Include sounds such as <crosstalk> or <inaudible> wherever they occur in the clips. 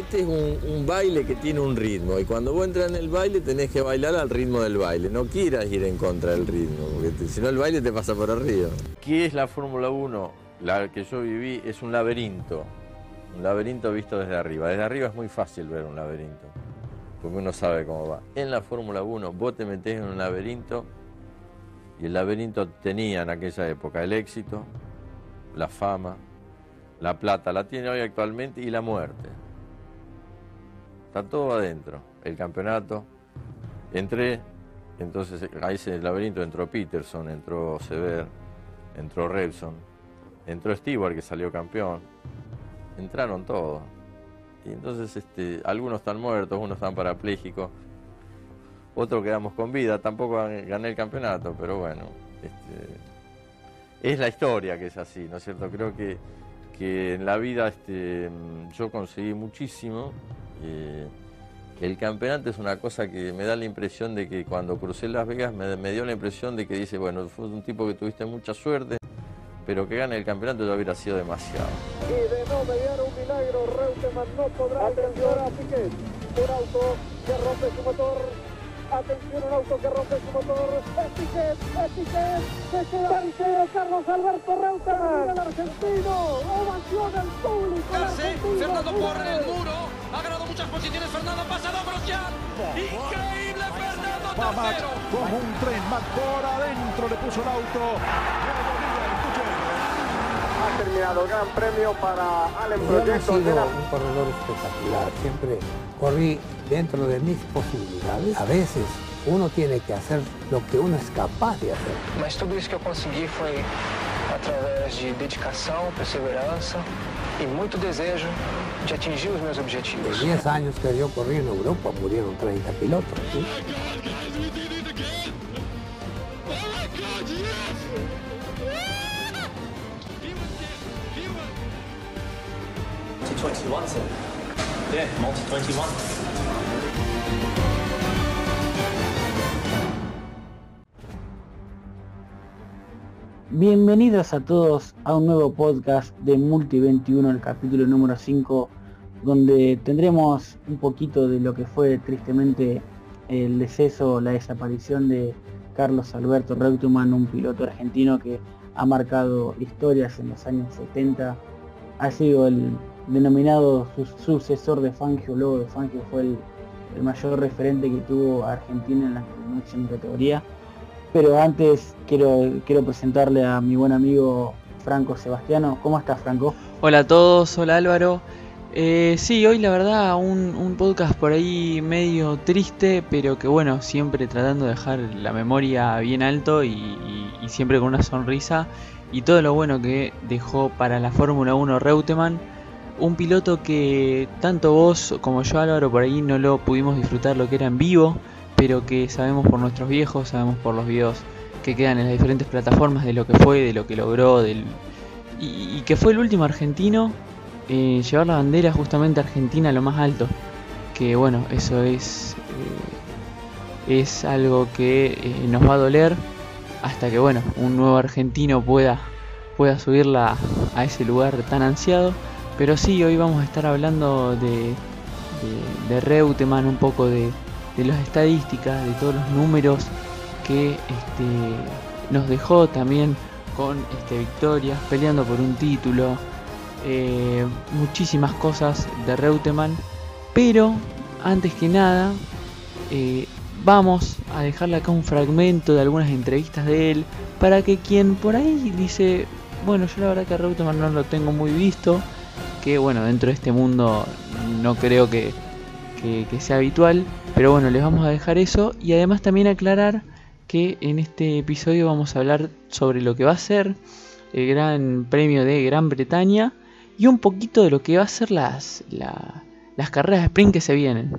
este es un, baile que tiene un ritmo y cuando vos entras en el baile tenés que bailar al ritmo del baile, no quieras ir en contra del ritmo, porque si no el baile te pasa por arriba. ¿Qué es la Fórmula 1? La que yo viví es un laberinto, un laberinto visto desde arriba. Desde arriba es muy fácil ver un laberinto, porque uno sabe cómo va. En la Fórmula 1 vos te metés en un laberinto y el laberinto tenía en aquella época el éxito, la fama, la plata, la tiene hoy actualmente y la muerte. Está todo adentro. El campeonato. Entré, entonces en el laberinto entró Peterson, entró Sever, entró Repson, entró Stewart que salió campeón. Entraron todos. Y entonces este, algunos están muertos, unos están parapléjicos, otros quedamos con vida. Tampoco gané el campeonato, pero bueno. Este, es la historia que es así, ¿no es cierto? Creo que, que en la vida este, yo conseguí muchísimo. Eh, el campeonato es una cosa que me da la impresión de que cuando crucé Las Vegas me, me, dio la impresión de que dice, bueno, fue un tipo que tuviste mucha suerte, pero que gane el campeonato ya hubiera sido demasiado. Y de no mediar un milagro, Reutemann no podrá Atención a Piquet. Un auto que rompe su motor. Atención, un auto que rompe su motor. Es Piquet, es Piquet. Se queda tercero Carlos Alberto Reutemann. El argentino. Ovación al público. Fernando corre en el muro. Ha ganado muchas posiciones. Fernando ha pasado a Grosjean. Increíble Fernando tercero. Como un tren, más por adentro le puso el auto. Ha terminado gran premio para Allen Yo no he Proyecto. sido un corredor espectacular, siempre corrí dentro de mis posibilidades. A veces uno tiene que hacer lo que uno es capaz de hacer. Mas tudo isso que eu consegui foi através de dedicação, perseverança e muito desejo de atingir os meus En objetivos. 10 años que yo corrí en Europa murieron 30 pilotos. ¿sí? Multi-21, sir. Yeah, multi-21. Bienvenidos a todos a un nuevo podcast de Multi 21, el capítulo número 5, donde tendremos un poquito de lo que fue tristemente el deceso, la desaparición de Carlos Alberto Reutemann, un piloto argentino que ha marcado historias en los años 70, ha sido el denominado su- sucesor de Fangio, luego de Fangio fue el, mayor referente que tuvo Argentina en la máxima categoría. Pero antes quiero, quiero presentarle a mi buen amigo Franco Sebastiano. ¿Cómo estás, Franco? Hola a todos, hola Álvaro. Eh, sí, hoy la verdad un, podcast por ahí medio triste, pero que bueno, siempre tratando de dejar la memoria bien alto y- y siempre con una sonrisa y todo lo bueno que dejó para la Fórmula 1 Reutemann. Un piloto que tanto vos como yo Álvaro por ahí no lo pudimos disfrutar lo que era en vivo, pero que sabemos por nuestros viejos, sabemos por los videos que quedan en las diferentes plataformas de lo que fue, de lo que logró, del, y, que fue el último argentino en llevar la bandera justamente argentina a lo más alto. Que bueno, eso es, eh, es algo que eh, nos va a doler hasta que bueno, un nuevo argentino pueda, pueda subirla a ese lugar tan ansiado. Pero sí, hoy vamos a estar hablando de, de, Reutemann, un poco de, de las estadísticas, de todos los números que este, nos dejó también con este, victorias, peleando por un título, eh, muchísimas cosas de Reutemann, pero antes que nada eh, vamos a dejarle acá un fragmento de algunas entrevistas de él para que quien por ahí dice, bueno, yo la verdad que a Reutemann no lo tengo muy visto, que bueno, dentro de este mundo no creo que, que, sea habitual, pero bueno, les vamos a dejar eso y además también aclarar que en este episodio vamos a hablar sobre lo que va a ser el Gran Premio de Gran Bretaña y un poquito de lo que va a ser las, la- las carreras de sprint que se vienen.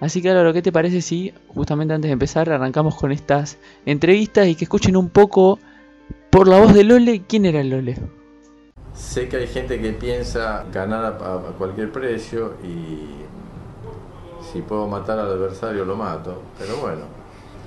Así que Álvaro, ¿qué te parece si justamente antes de empezar arrancamos con estas entrevistas y que escuchen un poco por la voz de Lole quién era Lole? Sé que hay gente que piensa ganar a, cualquier precio y si puedo matar al adversario lo mato, pero bueno,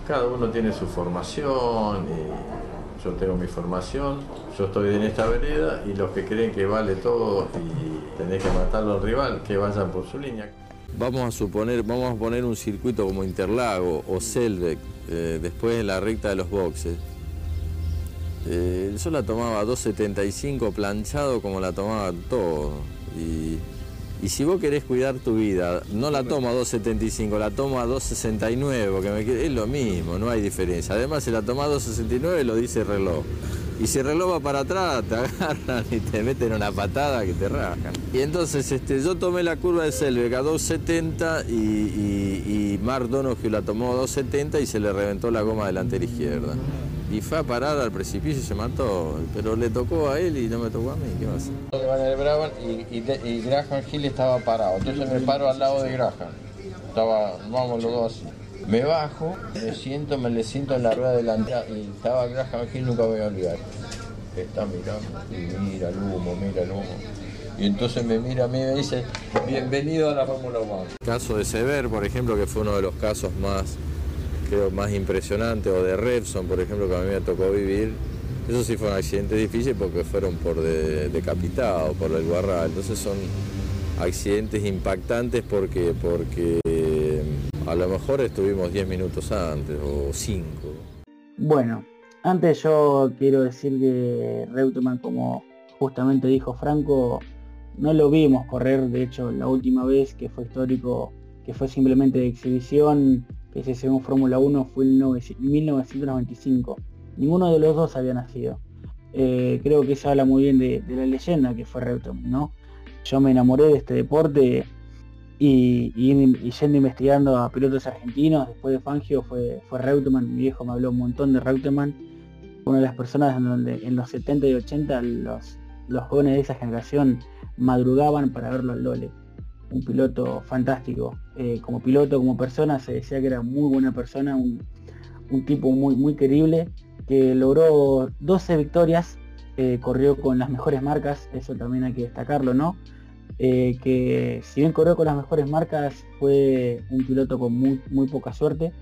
cada uno tiene su formación y yo tengo mi formación, yo estoy en esta vereda y los que creen que vale todo y tenés que matarlo al rival, que vaya por su línea. Vamos a suponer, vamos a poner un circuito como Interlago o Selbeck, eh, después de la recta de los boxes. Eh, yo la tomaba 2.75 planchado como la tomaba todo. Y, y, si vos querés cuidar tu vida, no la tomo a 2.75, la tomo a 2.69, porque me, es lo mismo, no hay diferencia. Además, si la toma a 2.69 lo dice el reloj. Y si el reloj va para atrás, te <laughs> agarran y te meten una patada que te rajan. Y entonces este, yo tomé la curva de Selbeck a 2.70 y, y, y Mark Donoghue la tomó a 2.70 y se le reventó la goma delantera izquierda. Y fue a parar al precipicio y se mató. Pero le tocó a él y no me tocó a mí. ¿Qué va a hacer? Van el Brabant y, y, y, Graham Hill estaba parado. Entonces me paro al lado de Graham. Estaba, vamos los dos así. Me bajo, me siento, me le siento en la rueda delantera y estaba Graham Hill, nunca voy a olvidar. Está mirando y mira el humo, mira el humo. Y entonces me mira a mí y me dice, bienvenido a la Fórmula 1. Caso de Sever, por ejemplo, que fue uno de los casos más, creo, más impresionantes, o de Repson, por ejemplo, que a mí me tocó vivir. Eso sí fue un accidente difícil porque fueron por de, decapitados, por el guarra. Entonces son accidentes impactantes porque, porque a lo mejor estuvimos 10 minutos antes o 5. Bueno, antes yo quiero decir que Reutemann, como justamente dijo Franco, no lo vimos correr, de hecho la última vez que fue histórico, que fue simplemente de exhibición, que se según Fórmula 1 fue en 1995. Ninguno de los dos había nacido. Eh, creo que eso habla muy bien de, la leyenda que fue Reutemann, ¿no? Yo me enamoré de este deporte y, yendo investigando a pilotos argentinos, después de Fangio fue, fue Reutemann, mi viejo me habló un montón de Reutemann, una de las personas en donde en los 70 y 80 los, los jóvenes de esa generación madrugaban para verlo al Lole. Un piloto fantástico. Eh, como piloto, como persona, se decía que era muy buena persona, un, tipo muy, muy querible, que logró 12 victorias, eh, corrió con las mejores marcas, eso también hay que destacarlo, ¿no? Eh, que si bien corrió con las mejores marcas, fue un piloto con muy, muy poca suerte.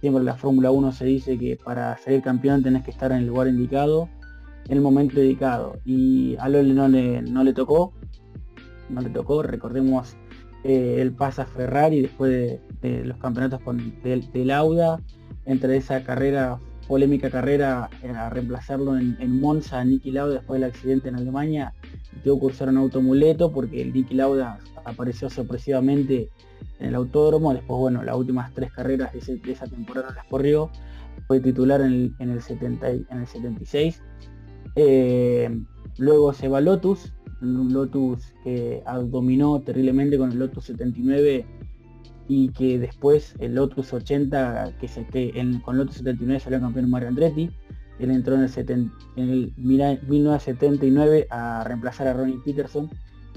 Siempre en la Fórmula 1 se dice que para ser campeón tenés que estar en el lugar indicado, en el momento indicado. Y a Lole no le, no le tocó, no le tocó, recordemos eh, el pasa Ferrari después de, los campeonatos con, del, Lauda, entre esa carrera, polémica carrera, a reemplazarlo en, en Monza, Niki Lauda después del accidente en Alemania, tuvo que usar un automuleto porque el Niki Lauda apareció sorpresivamente en el autódromo. Después, bueno, las últimas tres carreras de, esa temporada las corrió. Fue titular en el, 70, en el 76. Eh, luego se va Lotus, Lotus que dominó terriblemente con el Lotus 79 y que después el Lotus 80, que, se, que en, con Lotus 79 salió campeón Mario Andretti. Él entró en el, 1979 a reemplazar a Ronnie Peterson,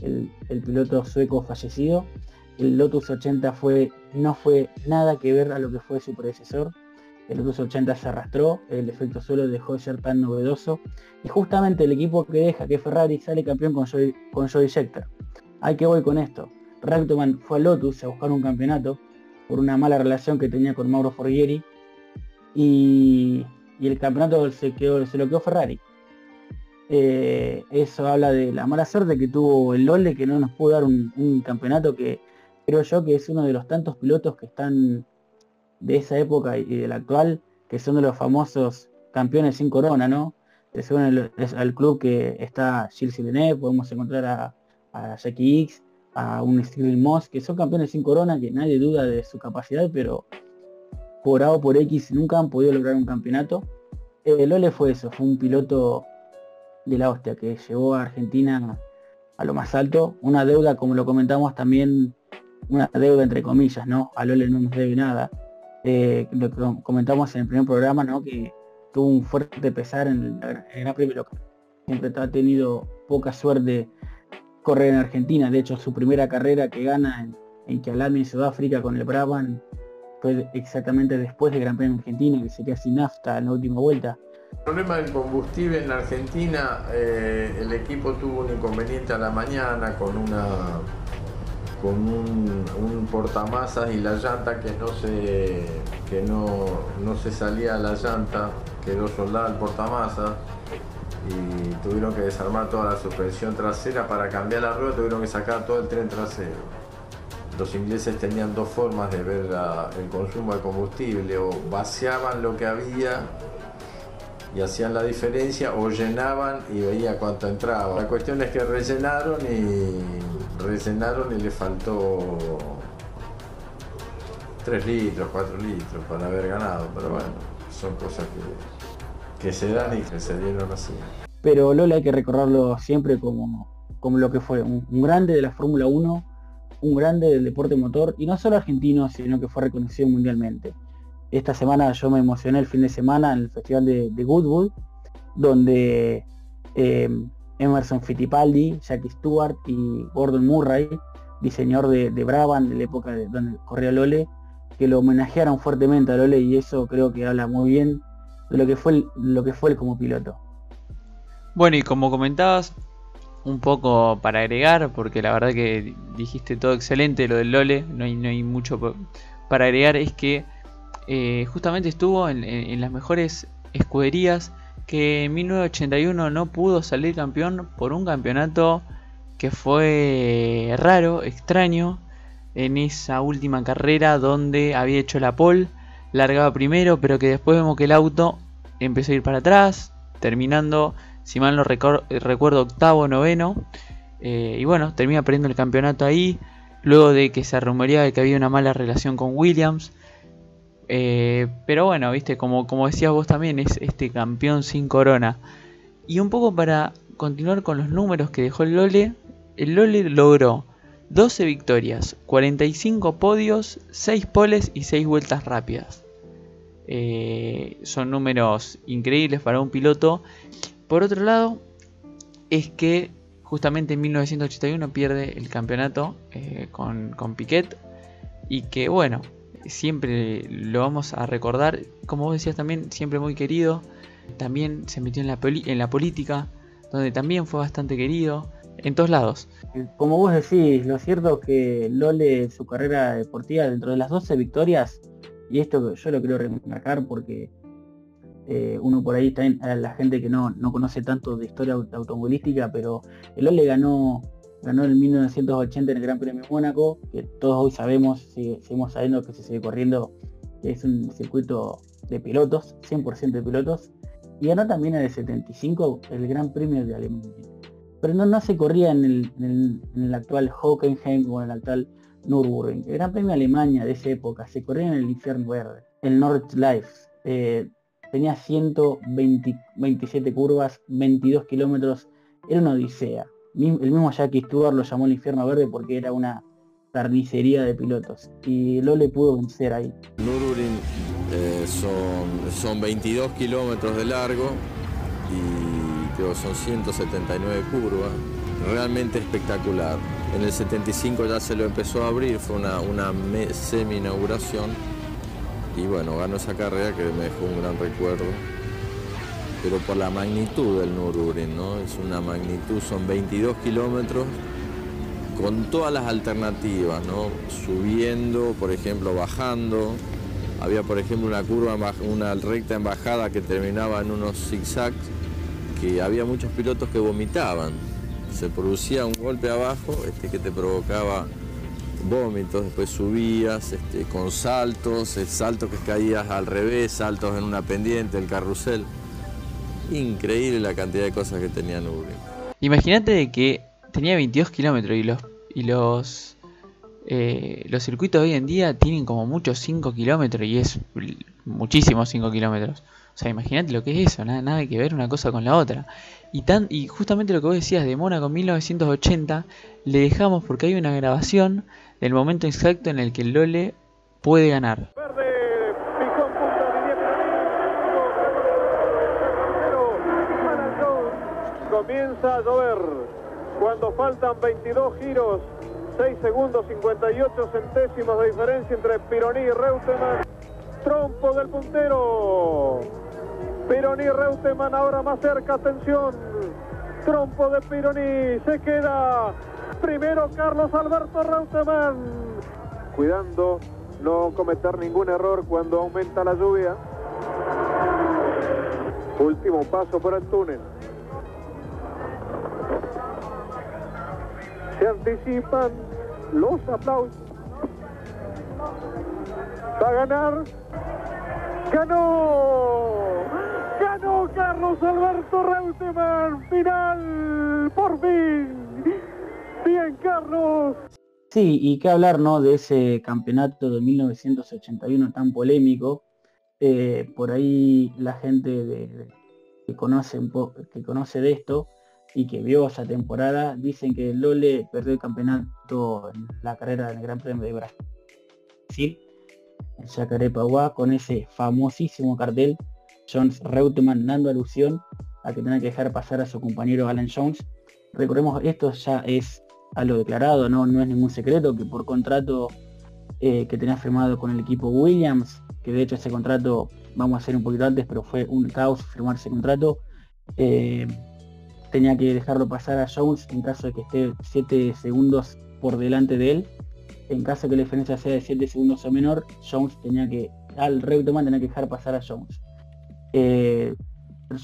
el, piloto sueco fallecido. El Lotus 80 fue, no fue nada que ver a lo que fue su predecesor. El Lotus 80 se arrastró, el efecto suelo dejó de ser tan novedoso. Y justamente el equipo que deja que Ferrari sale campeón con Joey, con Joey Scheckter. ¿Hay que voy con esto? Reutemann fue a Lotus a buscar un campeonato por una mala relación que tenía con Mauro Forghieri. Y y el campeonato se, quedó, se lo quedó Ferrari. Eh, eso habla de la mala suerte que tuvo el Lole, que no nos pudo dar un, campeonato que creo yo que es uno de los tantos pilotos que están de esa época y de la actual, que son de los famosos campeones sin corona, ¿no? Según el, al club que está Gilles Villeneuve, podemos encontrar a, a Jackie X, a un Steve Moss, que son campeones sin corona, que nadie duda de su capacidad, pero por o por X nunca han podido lograr un campeonato. Eh, Lole fue eso, fue un piloto de la hostia que llevó a Argentina a lo más alto. Una deuda, como lo comentamos también, una deuda entre comillas, ¿no? A Lole no nos debe nada. Eh, lo comentamos en el primer programa, ¿no? Que tuvo un fuerte pesar en el, Gran Premio local. Siempre ha tenido poca suerte correr en Argentina. De hecho, su primera carrera que gana en, en en Sudáfrica con el Brabham fue exactamente después del Gran Premio Argentina, que se queda sin nafta en la última vuelta. El problema del combustible en la Argentina, eh, el equipo tuvo un inconveniente a la mañana con una con un, portamasas y la llanta que no se que no, no se salía la llanta, quedó soldada el portamasas y tuvieron que desarmar toda la suspensión trasera para cambiar la rueda, tuvieron que sacar todo el tren trasero. Los ingleses tenían dos formas de ver el consumo de combustible, o vaciaban lo que había y hacían la diferencia, o llenaban y veía cuánto entraba. La cuestión es que rellenaron y rellenaron y le faltó 3 litros, 4 litros para haber ganado, pero bueno, son cosas que, que se dan y que se dieron así. Pero Lola hay que recordarlo siempre como, como lo que fue, un, grande de la Fórmula 1, un grande del deporte motor, y no solo argentino, sino que fue reconocido mundialmente. Esta semana yo me emocioné el fin de semana en el Festival de, de Goodwood, donde eh, Emerson Fittipaldi, Jackie Stewart y Gordon Murray, diseñador de, de Brabham, de la época de donde corría Lole, que lo homenajearon fuertemente a Lole y eso creo que habla muy bien de lo que fue, lo que fue él como piloto. Bueno, y como comentabas, un poco para agregar, porque la verdad que dijiste todo excelente lo del Lole, no hay, no hay mucho pa- para agregar, es que eh, justamente estuvo en las mejores escuderías que en 1981 no pudo salir campeón por un campeonato que fue raro, extraño, en esa última carrera donde había hecho la pole, largaba primero, pero que después vemos que el auto empezó a ir para atrás, terminando, si mal no recuerdo, octavo, noveno, eh, y bueno, termina perdiendo el campeonato ahí, luego de que se rumoreaba de que había una mala relación con Williams. Eh, pero bueno, viste, como, como decías vos también, es este campeón sin corona. Y un poco para continuar con los números que dejó el Lole, el Lole logró 12 victorias, 45 podios, 6 poles y 6 vueltas rápidas. Eh, son números increíbles para un piloto. Por otro lado, es que justamente en 1981 pierde el campeonato eh, con, con Piquet y que bueno, siempre lo vamos a recordar, como vos decías también, siempre muy querido, también se metió en la, en la política, donde también fue bastante querido, en todos lados. Como vos decís, lo cierto es que Lole, su carrera deportiva, dentro de las 12 victorias, y esto yo lo quiero remarcar porque eh, uno por ahí también, a la gente que no, no conoce tanto de historia aut- automovilística, pero el Lole ganó, ganó en 1980 en el Gran Premio de Mónaco, que todos hoy sabemos, seguimos sabiendo que se sigue corriendo, que es un circuito de pilotos, 100% de pilotos, y ganó también en el 75 el Gran Premio de Alemania pero no, no se corría en el actual Hockenheim o en el actual Nürburgring. El Gran Premio de Alemania de esa época se corría en el infierno verde, el Nordschleife. Eh, tenía 127 curvas, 22 kilómetros, era una odisea. El mismo Jackie Stewart lo llamó el infierno verde porque era una carnicería de pilotos. Y Lole pudo vencer ahí. Nürburgring eh, son, son 22 kilómetros de largo y creo son 179 curvas. Realmente espectacular. En el 75 ya se lo empezó a abrir, fue una, una semi-inauguración y bueno, ganó esa carrera que me dejó un gran recuerdo. Pero por la magnitud del Nürburgring, ¿no? Es una magnitud, son 22 kilómetros con todas las alternativas, ¿no? Subiendo, por ejemplo, bajando. Había, por ejemplo, una curva, una recta en bajada que terminaba en unos zigzags, que había muchos pilotos que vomitaban. Se producía un golpe abajo este, que te provocaba vómitos, después subías este, con saltos, saltos que caías al revés, saltos en una pendiente, el carrusel. Increíble la cantidad de cosas que tenía Nürburgring. Imagínate que tenía 22 kilómetros y los y los eh, los circuitos hoy en día tienen como muchos 5 kilómetros y es muchísimos 5 kilómetros. O sea, imagínate lo que es eso, nada, nada que ver una cosa con la otra. Y, tan, y justamente lo que vos decías de Mónaco en 1980, le dejamos porque hay una grabación del momento exacto en el que el Lole puede ganar. Picón punta, Didier Pironi. Alan Jones. Comienza a llover. Cuando faltan 22 giros, 6 segundos 58 centésimos de diferencia entre Pironi y Reutemann. Trompo del puntero. Pironi Reutemann ahora más cerca, atención. Trompo de Pironi, se queda. Primero Carlos Alberto Reutemann. Cuidando no cometer ningún error cuando aumenta la lluvia. Último paso por el túnel. Se anticipan los aplausos. Va a ganar. ¡Ganó! ¡Ganó Carlos Alberto Reutemann! ¡Final! ¡Por fin! ¡Bien, Carlos! Sí, y qué hablar, ¿no? De ese campeonato de 1981 tan polémico. Eh, por ahí la gente que conoce un que conoce de esto y que vio esa temporada, dicen que Lole perdió el campeonato en la carrera del Gran Premio de Brasil, en Jacarepaguá, con ese famosísimo cartel, Jones Reutemann dando alusión a que tenía que dejar pasar a su compañero Alan Jones. Recordemos, esto ya es a lo declarado, no, no es ningún secreto que por contrato eh, que tenía firmado con el equipo Williams, que de hecho ese contrato, vamos a hacer un poquito antes, pero fue un caos firmar ese contrato, eh, tenía que dejarlo pasar a Jones en caso de que esté 7 segundos por delante de él. En caso de que la diferencia sea de 7 segundos o menor, Jones tenía que, al Reutemann tenía que dejar pasar a Jones. Eh,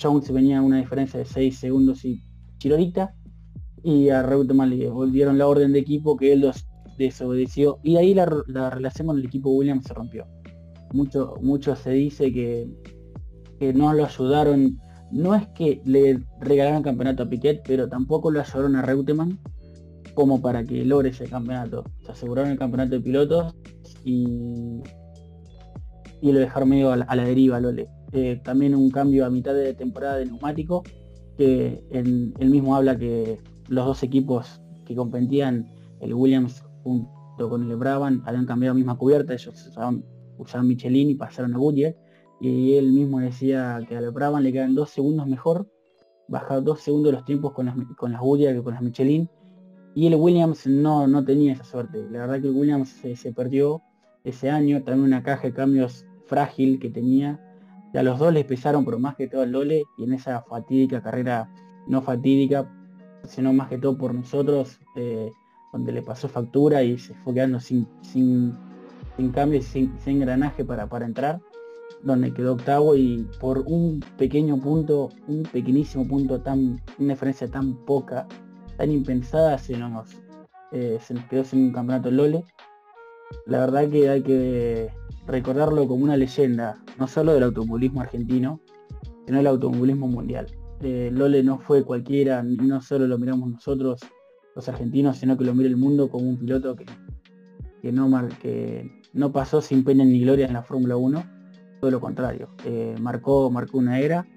Jones venía a una diferencia de 6 segundos y chirorita y a Reutemann le volvieron la orden de equipo que él los desobedeció y ahí la, relación con el equipo Williams se rompió. Mucho, mucho se dice que, que no lo ayudaron, no es que le regalaron campeonato a Piquet, pero tampoco lo ayudaron a Reutemann como para que logre ese campeonato. Se aseguraron el campeonato de pilotos y, y lo dejaron medio a la, deriva, Lole. Eh, también un cambio a mitad de temporada de neumático, que él mismo habla que los dos equipos que competían, el Williams junto con el Brabham, habían cambiado la misma cubierta, ellos usaban, Michelin y pasaron a Goodyear, y él mismo decía que al Brabham le quedan dos segundos mejor, bajaba dos segundos los tiempos con las, con las Goodyear que con las Michelin, y el Williams no, no tenía esa suerte. La verdad que Williams se, perdió ese año, también una caja de cambios frágil que tenía. Y a los dos les pesaron, pero más que todo el Lole, y en esa fatídica carrera, no fatídica, sino más que todo por nosotros, eh, donde le pasó factura y se fue quedando sin, sin, sin cambio y sin, engranaje para, para entrar, donde quedó octavo y por un pequeño punto, un pequeñísimo punto, tan una diferencia tan poca, tan impensada, se nos, eh, se quedó sin un campeonato Lole. La verdad que hay que recordarlo como una leyenda, no solo del automovilismo argentino, sino del automovilismo mundial. Eh, Lole no fue cualquiera, no solo lo miramos nosotros, los argentinos, sino que lo mira el mundo como un piloto que, que, no, que no pasó sin pena ni gloria en la Fórmula 1, todo lo contrario. Eh, marcó, marcó una era,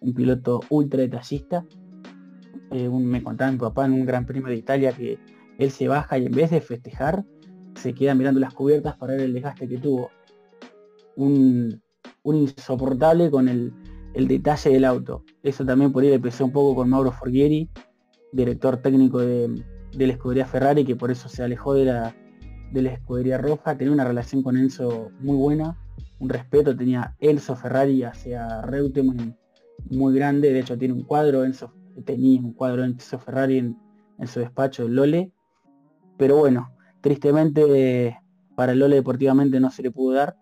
un piloto ultra detallista. Eh, me contaba mi papá en un Gran Premio de Italia que él se baja y en vez de festejar, se queda mirando las cubiertas para ver el desgaste que tuvo. Un, un insoportable con el, el detalle del auto. Eso también por ahí le pesó un poco con Mauro Forghieri, director técnico de, la escudería Ferrari, que por eso se alejó de la, de la escudería roja. Tenía una relación con Enzo muy buena, un respeto. Tenía Enzo Ferrari hacia Reutemann muy grande. De hecho tiene un cuadro, Enzo tenía un cuadro Enzo Ferrari en, su despacho, Lole. Pero bueno, tristemente para Lole deportivamente no se le pudo dar.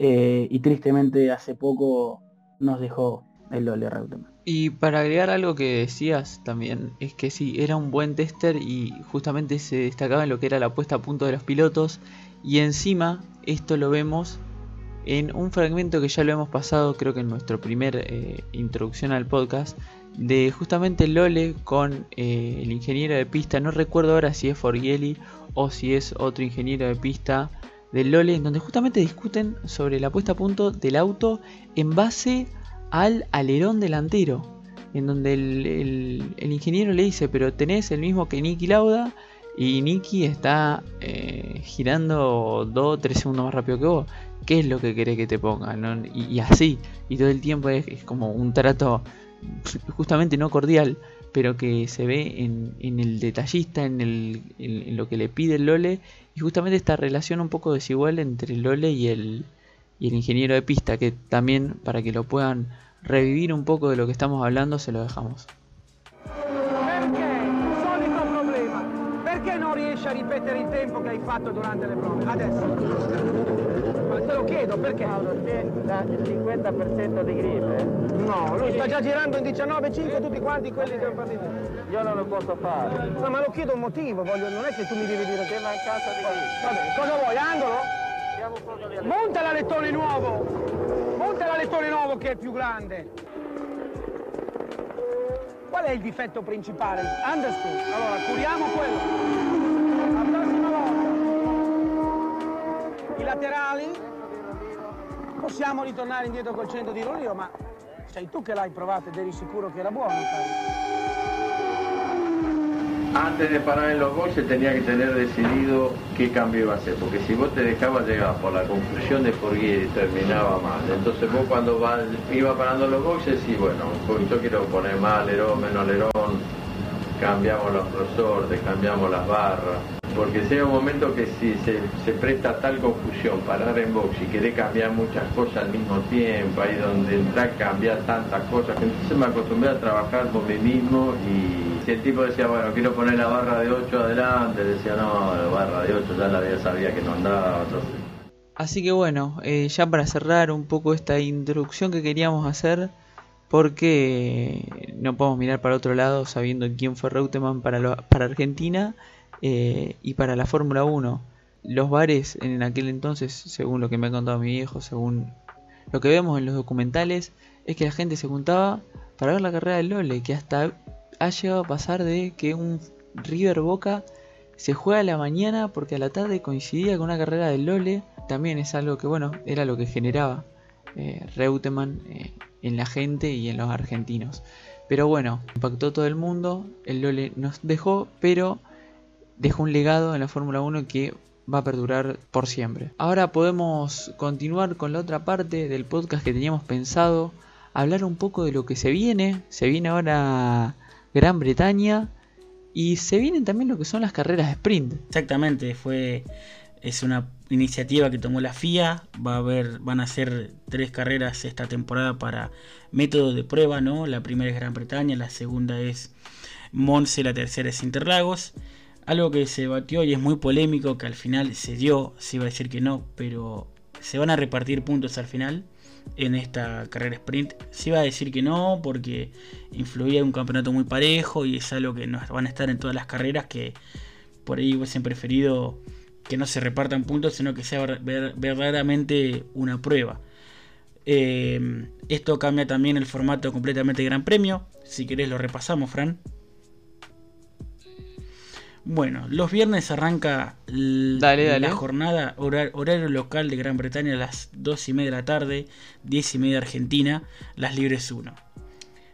Eh, y tristemente hace poco nos dejó el Lole Reutemann. Y para agregar algo que decías también, es que sí, era un buen tester y justamente se destacaba en lo que era la puesta a punto de los pilotos. Y encima, esto lo vemos en un fragmento que ya lo hemos pasado, creo que en nuestro primer eh, introducción al podcast, de justamente Lole con eh, el ingeniero de pista. No recuerdo ahora si es Forgieli o si es otro ingeniero de pista del Lole, en donde justamente discuten sobre la puesta a punto del auto en base al alerón delantero. En donde el, ingeniero le dice, pero tenés el mismo que Nicky Lauda y Nicky está eh, girando 2 o 3 segundos más rápido que vos. ¿Qué es lo que querés que te ponga? Y, así, y todo el tiempo es, como un trato justamente no cordial, pero que se ve en, el detallista, en, lo que le pide el Lole y justamente esta relación un poco desigual entre Lole y el, el ingeniero de pista, que también para que lo puedan revivir un poco de lo que estamos hablando, se lo dejamos. A ripetere il tempo che hai fatto durante le prove? Te lo chiedo perché? Paolo, te il 50% di grip, eh? No, lui sta già girando in 19,5 tutti quanti quelli che hanno partito. Io non lo posso fare. No, ma lo chiedo un motivo, voglio, non è che tu mi devi dire C'è mancanza di grip. Va bene, cosa vuoi, angolo? Monta la lettone nuovo! Monta la lettone nuovo che è più grande! Qual è il difetto principale? Understood. Allora, curiamo quello. La prossima volta. I laterali. Possiamo ritornare indietro col centro di Rolio, ma sei tu che l'hai provato ed eri sicuro che era buono. Antes de parar en los boxes tenía que tener decidido qué cambio iba a hacer, porque si vos te dejabas llegar por la confusión de Forguieri terminaba mal. Entonces vos cuando va- iba parando los boxes, sí, bueno, pues yo quiero poner más alerón, menos alerón, cambiamos los resortes, cambiamos las barras, porque llega un momento que si se, se presta tal confusión parar en box y querer cambiar muchas cosas al mismo tiempo, ahí donde entrar cambiar tantas cosas, entonces me acostumbré a trabajar por mí mismo y si el tipo decía, bueno, quiero poner la barra de 8 adelante, decía, no, la barra de 8 ya la ya sabía que no andaba, entonces... Así que bueno, eh, ya para cerrar un poco esta introducción que queríamos hacer, porque no podemos mirar para otro lado sabiendo quién fue Reutemann para, lo- para Argentina eh, y para la Fórmula 1. Los bares en aquel entonces, según lo que me ha contado mi viejo, según lo que vemos en los documentales, es que la gente se juntaba para ver la carrera del Lole, que hasta ha llegado a pasar de que un River Boca se juega a la mañana porque a la tarde coincidía con una carrera del Lole. También es algo que, bueno, era lo que generaba eh, Reutemann eh, en la gente y en los argentinos. Pero bueno, impactó todo el mundo. El Lole nos dejó, pero dejó un legado en la Fórmula 1 que va a perdurar por siempre. Ahora podemos continuar con la otra parte del podcast que teníamos pensado. Hablar un poco de lo que se viene. Se viene ahora Gran Bretaña. Y se vienen también lo que son las carreras de sprint. Exactamente, fue es una iniciativa que tomó la FIA, va a haber van a ser tres carreras esta temporada para método de prueba, ¿no? La primera es Gran Bretaña, la segunda es Monza y la tercera es Interlagos. Algo que se batió y es muy polémico que al final se dio, se iba a decir que no, pero se van a repartir puntos al final en esta carrera sprint. Se iba a decir que no porque influía un campeonato muy parejo y es algo que no van a estar en todas las carreras que por ahí hubiesen preferido que no se repartan puntos, sino que sea ver- ver- verdaderamente una prueba. Eh, esto cambia también el formato completamente de Gran Premio. Si querés lo repasamos, Fran. Bueno, los viernes arranca dale. la jornada hora- horario local de Gran Bretaña a las 2 y media de la tarde, 10 y media Argentina, las libres 1.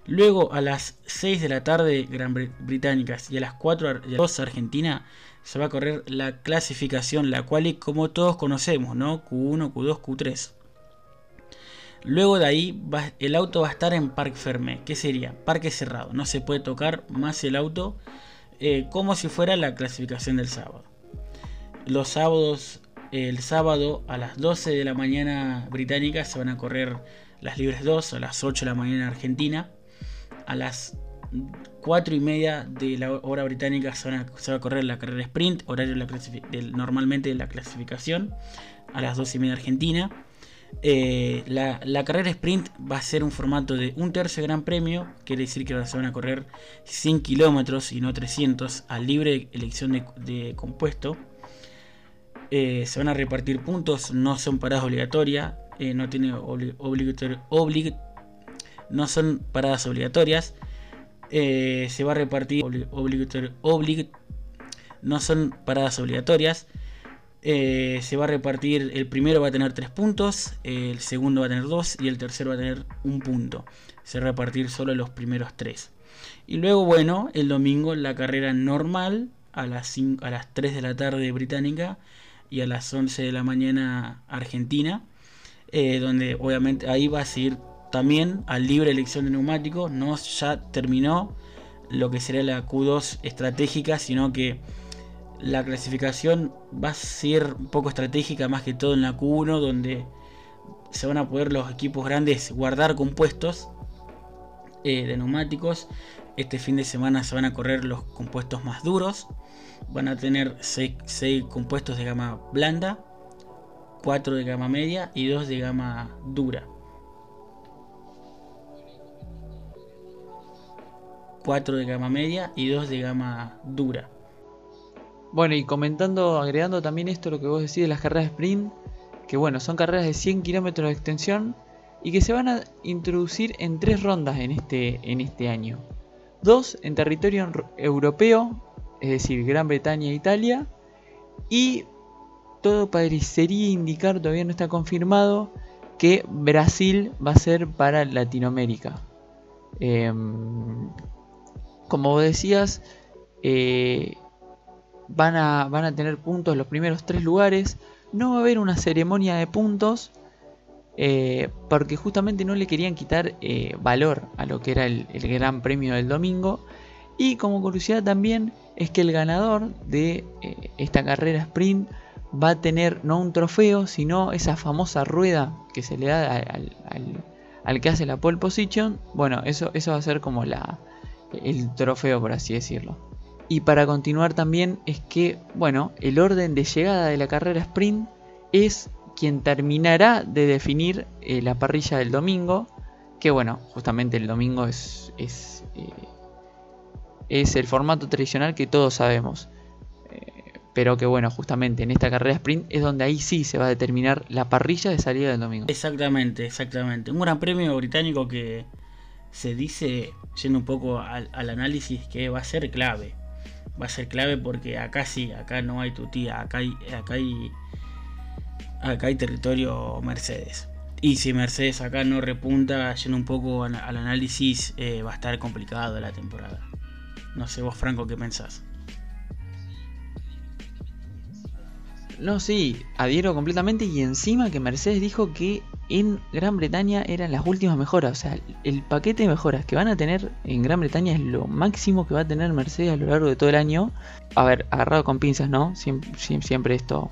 Luego a las 6 de la tarde Gran Br- Británicas y a las 4 ar- y a las 2 Argentina se va a correr la clasificación, la cual como todos conocemos, ¿no? Q1, Q2, Q3. Luego de ahí va- el auto va a estar en parque fermé, que sería parque cerrado, no se puede tocar más el auto eh, como si fuera la clasificación del sábado. Los sábados, el sábado a las 12 de la mañana británica se van a correr las libres 2, a las 8 de la mañana argentina, a las 4 y media de la hora británica se, van a- va a correr la carrera sprint, horario normalmente de la clasificación, a las 2 y media argentina. Eh, la, carrera sprint va a ser un formato de un tercio gran premio, quiere decir que se van a correr 100 kilómetros y no 300 a libre elección de, compuesto. Eh, se van a repartir puntos, no son paradas obligatorias, eh, no tiene obli- obligatorio- oblig- no son paradas obligatorias. Se va a repartir obli- obligatorio- oblig- no son paradas obligatorias. Eh, se va a repartir, el primero va a tener 3 puntos, el segundo va a tener 2 y el tercero va a tener un punto. Se va a repartir solo los primeros 3. Y luego, bueno, el domingo la carrera normal a las, 5 a las 3 de la tarde británica y a las 11 de la mañana argentina. eh, donde obviamente ahí va a seguir también a libre elección de neumáticos. No ya terminó lo que será la Q2 estratégica, sino que la clasificación va a ser un poco estratégica más que todo en la Q1, donde se van a poder los equipos grandes guardar compuestos eh, de neumáticos. Este fin de semana se van a correr los compuestos más duros. Van a tener 6 compuestos de gama blanda, 4 de gama media y 2 de gama dura. 4 de gama media y 2 de gama dura. Bueno, y comentando, agregando también esto, lo que vos decís de las carreras sprint, que bueno, son carreras de 100 kilómetros de extensión y que se van a introducir en tres rondas en este, en este año. Dos en territorio europeo, es decir, Gran Bretaña e Italia, y todo parecería indicar, todavía no está confirmado, que Brasil va a ser para Latinoamérica. Em, como decías, eh, van, a, van a tener puntos los primeros tres lugares. No va a haber una ceremonia de puntos. Eh, porque justamente no le querían quitar eh, valor a lo que era el, gran premio del domingo. Y como curiosidad también es que el ganador de esta carrera sprint va a tener no un trofeo, sino esa famosa rueda que se le da al, al que hace la pole position. Bueno, eso, eso va a ser como la, el trofeo, por así decirlo. Y para continuar también es que, bueno, el orden de llegada de la carrera sprint es quien terminará de definir eh, la parrilla del domingo, que bueno, justamente el domingo es, es, eh, es el formato tradicional que todos sabemos. Eh, pero que bueno, justamente en esta carrera sprint es donde ahí sí se va a determinar la parrilla de salida del domingo. Exactamente, exactamente. Un gran premio británico que se dice, yendo un poco al, análisis, que va a ser clave. Va a ser clave porque acá sí, acá no hay tutía, acá hay, acá hay, acá hay territorio Mercedes. Y si Mercedes acá no repunta, yendo un poco al, análisis, eh, va a estar complicado la temporada. No sé vos, Franco, ¿qué pensás? No, sí, adhiero completamente y encima que Mercedes dijo que en Gran Bretaña eran las últimas mejoras. O sea, el paquete de mejoras que van a tener en Gran Bretaña es lo máximo que va a tener Mercedes a lo largo de todo el año. A ver, agarrado con pinzas, ¿no? Siempre, esto,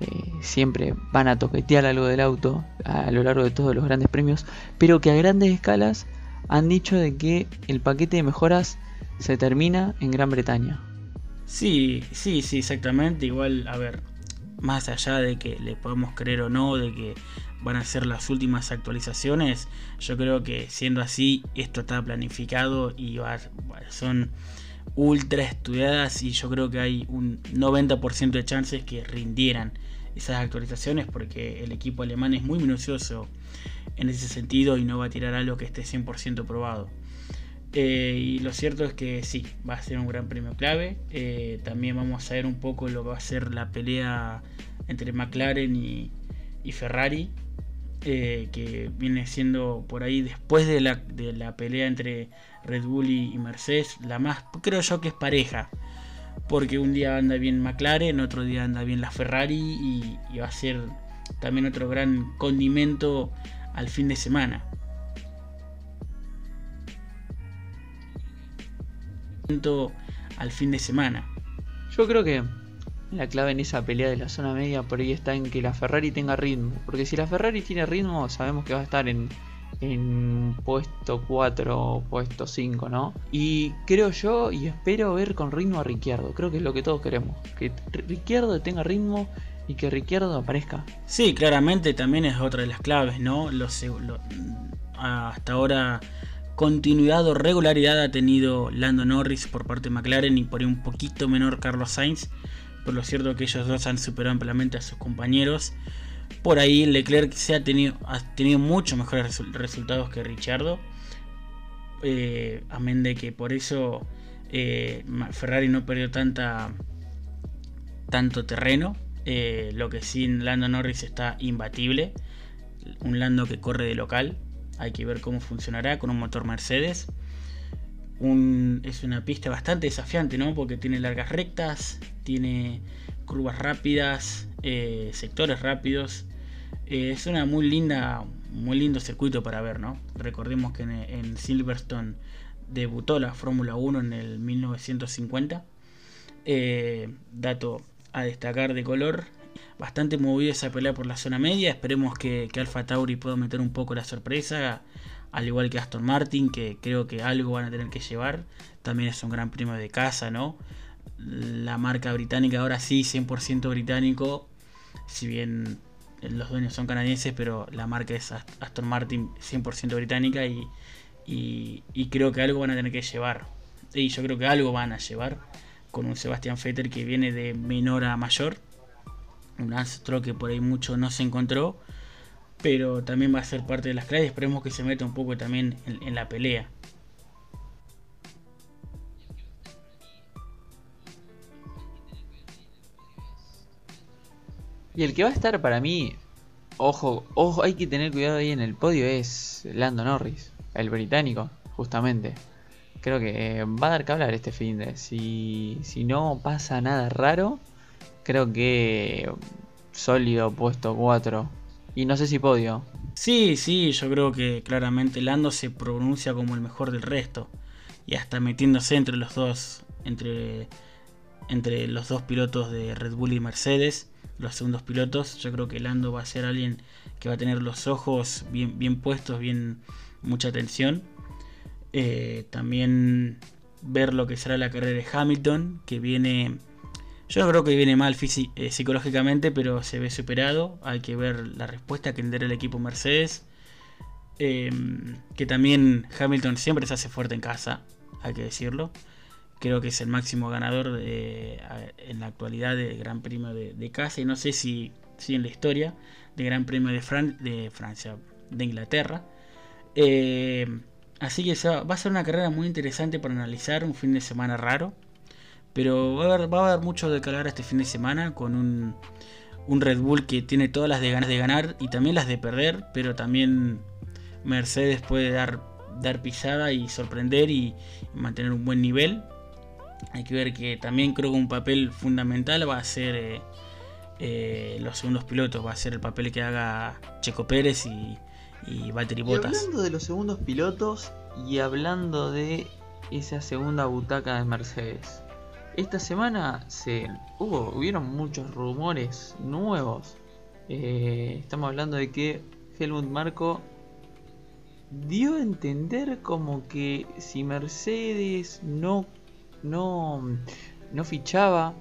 eh, siempre van a toquetear algo del auto a lo largo de todos los grandes premios. Pero que a grandes escalas han dicho de que el paquete de mejoras se termina en Gran Bretaña. Sí, sí, sí, exactamente. Igual, a ver, más allá de que le podemos creer o no, de que van a ser las últimas actualizaciones, yo creo que siendo así, esto está planificado y son ultra estudiadas y yo creo que hay un 90% de chances que rindieran esas actualizaciones porque el equipo alemán es muy minucioso en ese sentido y no va a tirar algo que esté 100% probado. Eh, y lo cierto es que sí, va a ser un gran premio clave. Eh, también vamos a ver un poco lo que va a ser la pelea entre McLaren y, Ferrari. Eh, que viene siendo por ahí después de la, de la pelea entre Red Bull y, Mercedes, la más, creo yo que es pareja. Porque un día anda bien McLaren, otro día anda bien la Ferrari y, y va a ser también otro gran condimento al fin de semana. Al fin de semana. Yo creo que la clave en esa pelea de la zona media por ahí está en que la Ferrari tenga ritmo. Porque si la Ferrari tiene ritmo, sabemos que va a estar en, en puesto 4 o puesto 5, ¿no? Y creo yo y espero ver con ritmo a Ricciardo. Creo que es lo que todos queremos. Que Ricciardo tenga ritmo y que Ricciardo aparezca. Sí, claramente también es otra de las claves, ¿no? hasta ahora continuidad o regularidad ha tenido Lando Norris por parte de McLaren y por un poquito menor Carlos Sainz. Por lo cierto que ellos dos han superado ampliamente a sus compañeros. Por ahí Leclerc se ha tenido, ha tenido muchos mejores resultados que Richardo. Eh, amén de que por eso eh, Ferrari no perdió tanta, tanto terreno. Eh, lo que sin Lando Norris está imbatible. Un Lando que corre de local. Hay que ver cómo funcionará con un motor Mercedes. es una pista bastante desafiante, ¿no? Porque tiene largas rectas, tiene curvas rápidas, eh, sectores rápidos. Eh, es una muy linda, muy lindo circuito para ver, ¿no? Recordemos que en, Silverstone debutó la Fórmula 1 en el 1950. Eh, dato a destacar de color bastante movida esa pelea por la zona media. Esperemos que, que Alfa Tauri pueda meter un poco la sorpresa. Al igual que Aston Martin, que creo que algo van a tener que llevar. También es un gran premio de casa, ¿no? La marca británica ahora sí, 100% británico. Si bien los dueños son canadienses, pero la marca es Aston Martin 100% británica y, y, creo que algo van a tener que llevar. Y yo creo que algo van a llevar con un Sebastian Vettel que viene de menor a mayor. Un astro que por ahí mucho no se encontró, pero también va a ser parte de las claves. Esperemos que se meta un poco también en la pelea. Y el que va a estar para mí, ojo, ojo, hay que tener cuidado ahí en el podio es Lando Norris, el británico, justamente. Creo que va a dar que hablar este fin de. Si, si no pasa nada raro, creo que sólido puesto 4. Y no sé si podio. Sí, sí, yo creo que claramente Lando se pronuncia como el mejor del resto. Y hasta metiéndose entre los dos. Entre, entre los dos pilotos de Red Bull y Mercedes los segundos pilotos. Yo creo que Lando va a ser alguien que va a tener los ojos bien, bien puestos, bien mucha atención. Eh, también ver lo que será la carrera de Hamilton, que viene, yo creo que viene mal eh, psicológicamente, pero se ve superado. Hay que ver la respuesta que tendrá el equipo Mercedes. Em, que también Hamilton siempre se hace fuerte en casa, hay que decirlo creo que es el máximo ganador en la actualidad del Gran Premio de, casa y no sé si, si, en la historia del Gran Premio de, Francia, de Inglaterra. Eh, así que va, a ser una carrera muy interesante para analizar, un fin de semana raro, pero va a haber, va a haber mucho de calar este fin de semana con un, un Red Bull que tiene todas las de ganas de ganar y también las de perder, pero también Mercedes puede dar, dar pisada y sorprender y mantener un buen nivel. Hay que ver que también creo que un papel fundamental va a ser eh, eh, los segundos pilotos, va a ser el papel que haga Checo Pérez y, y Valtteri Bottas. hablando de los segundos pilotos y hablando de esa segunda butaca de Mercedes. Esta semana se hubo, hubieron muchos rumores nuevos. Eh, estamos hablando de que Helmut Marco dio a entender como que si Mercedes no no, no fichaba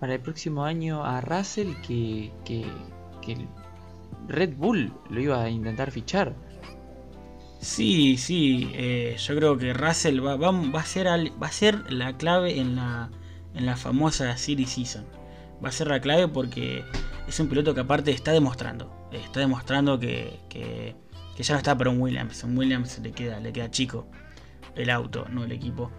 para el próximo año a Russell que, que, Red Bull lo iba a intentar fichar. Sí, sí, eh, yo creo que Russell va, va, a ser va a ser la clave en la, en la famosa Series Season. Va a ser la clave porque es un piloto que aparte está demostrando. Está demostrando que, que, ya no está para un Williams. Un Williams le queda, le queda chico el auto, no el equipo.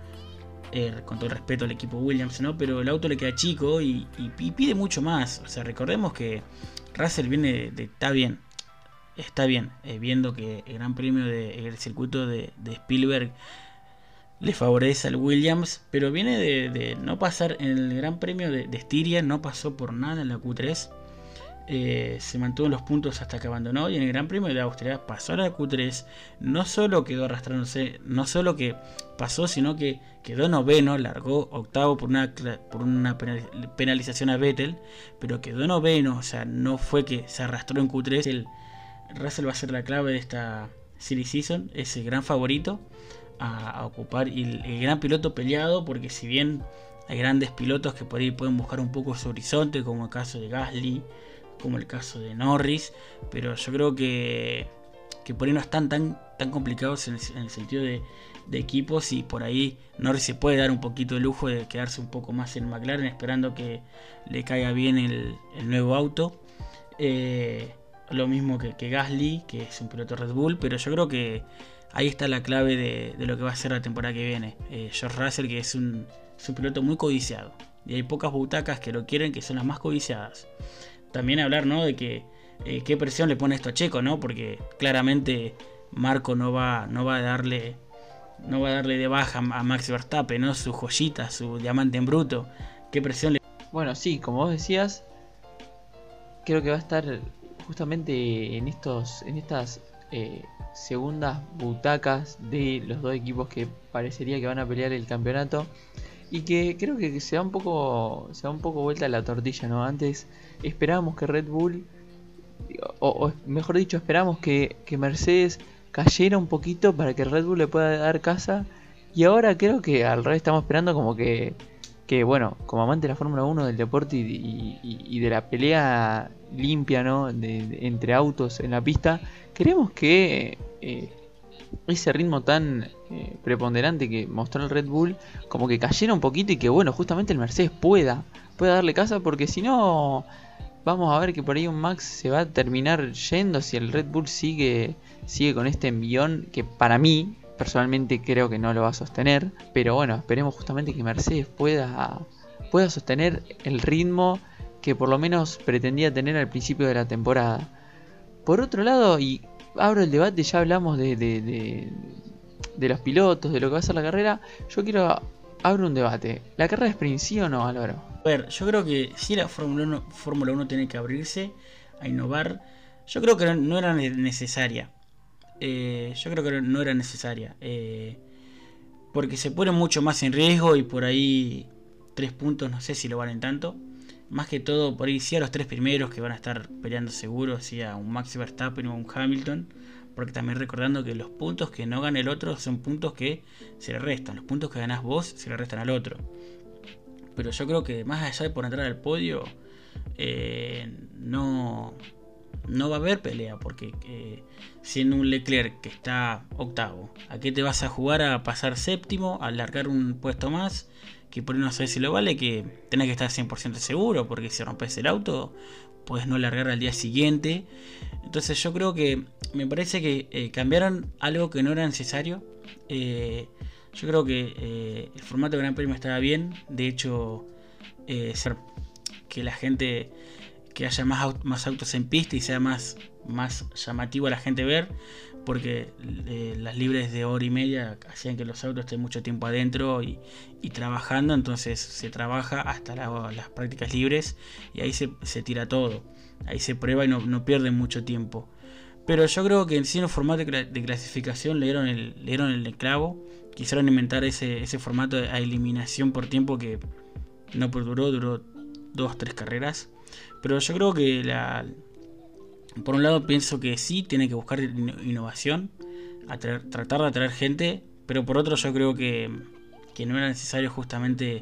Eh, con todo respeto al equipo Williams, ¿no? Pero el auto le queda chico y, pide mucho más. O sea, recordemos que Russell viene de, está bien, está bien, eh, viendo que el Gran Premio del circuito de, Spielberg le favorece al Williams, pero viene de, no pasar en el Gran Premio de, de Estiria, no pasó por nada en la Q3 eh, se mantuvo en los puntos hasta que abandonó y en el Gran Premio de Austria pasó a la Q3, no solo quedó arrastrándose, no solo que pasó, sino que quedó noveno, largó octavo por una, penalización a Vettel, pero quedó noveno, o sea, no fue que se arrastró en Q3, el Russell va a ser la clave de esta Series Season, es gran favorito a, ocupar y el gran piloto peleado, porque si bien hay grandes pilotos que por ahí pueden buscar un poco su horizonte, como el caso de Gasly, como el caso de Norris, pero yo creo que, que por ahí no están tan, tan complicados en el, sentido de, equipos y por ahí Norris se puede dar un poquito de lujo de quedarse un poco más en McLaren esperando que le caiga bien el, nuevo auto. Eh, lo mismo que, que, Gasly, que es un piloto Red Bull, pero yo creo que ahí está la clave de, lo que va a ser la temporada que viene. Eh, George Russell, que es un, es un piloto muy codiciado. Y hay pocas butacas que lo quieren, que son las más codiciadas también hablar, ¿no? De que eh, qué presión le pone esto a Checo, ¿no? Porque claramente Marco no va, no va a darle, no va a darle de baja a Max Verstappen, ¿no? Su joyita, su diamante en bruto. ¿Qué presión le? Bueno, sí, como vos decías, creo que va a estar justamente en estos, en estas eh, segundas butacas de los dos equipos que parecería que van a pelear el campeonato y que creo que se da un poco se da un poco vuelta la tortilla no antes esperábamos que Red Bull o, mejor dicho esperábamos que, Mercedes cayera un poquito para que Red Bull le pueda dar casa y ahora creo que al revés estamos esperando como que bueno, como amante de la Fórmula 1, del deporte y, de la pelea limpia, ¿no? Entre autos en la pista, queremos que eh, ese ritmo tan eh, preponderante que mostró el Red Bull, como que cayera un poquito y que bueno, justamente el Mercedes pueda, pueda darle casa, porque si no, vamos a ver que por ahí un Max se va a terminar yendo si el Red Bull sigue, sigue con este envión que para mí Personalmente creo que no lo va a sostener, pero bueno, esperemos justamente que Mercedes pueda, pueda sostener el ritmo que por lo menos pretendía tener al principio de la temporada. Por otro lado, y abro el debate, ya hablamos de, de, los pilotos, de lo que va a ser la carrera, yo quiero abrir un debate. ¿La carrera es sprint o no, Álvaro? A ver, yo creo que si la Fórmula 1, Fórmula 1 tiene que abrirse a innovar, yo creo que no era necesaria. Eh, yo creo que no era necesaria. Eh, porque se pone mucho más en riesgo y por ahí tres puntos no sé si lo valen tanto. Más que todo por ahí sí a los tres primeros que van a estar peleando seguro, sí a un Max Verstappen o un Hamilton. Porque también recordando que los puntos que no gana el otro son puntos que se le restan. Los puntos que ganás vos se le restan al otro. Pero yo creo que más allá de por entrar al podio, eh, no, no va a haber pelea, porque eh, siendo un Leclerc que está octavo, ¿a qué te vas a jugar a pasar séptimo, a alargar un puesto más? Que por no sabes si lo vale, que tenés que estar 100% seguro, porque si rompes el auto, puedes no largar al día siguiente. Entonces yo creo que me parece que eh, cambiaron algo que no era necesario. Eh, yo creo que el formato de Gran Premio estaba bien, de hecho, que la gente que haya más, autos en pista y sea más, llamativo a la gente ver, porque eh, las libres de hora y media hacían que los autos estén mucho tiempo adentro y, trabajando, entonces se trabaja hasta las prácticas libres y ahí se, tira todo, ahí se prueba y no, pierden mucho tiempo. Pero yo creo que en sí en formato de clasificación le dieron el, clavo. Quisieron inventar ese, ese formato de eliminación por tiempo que no duró, duró dos, tres carreras. Pero yo creo que la, por un lado pienso que sí, tiene que buscar innovación, tratar de atraer gente, pero por otro yo creo que, que, no era necesario justamente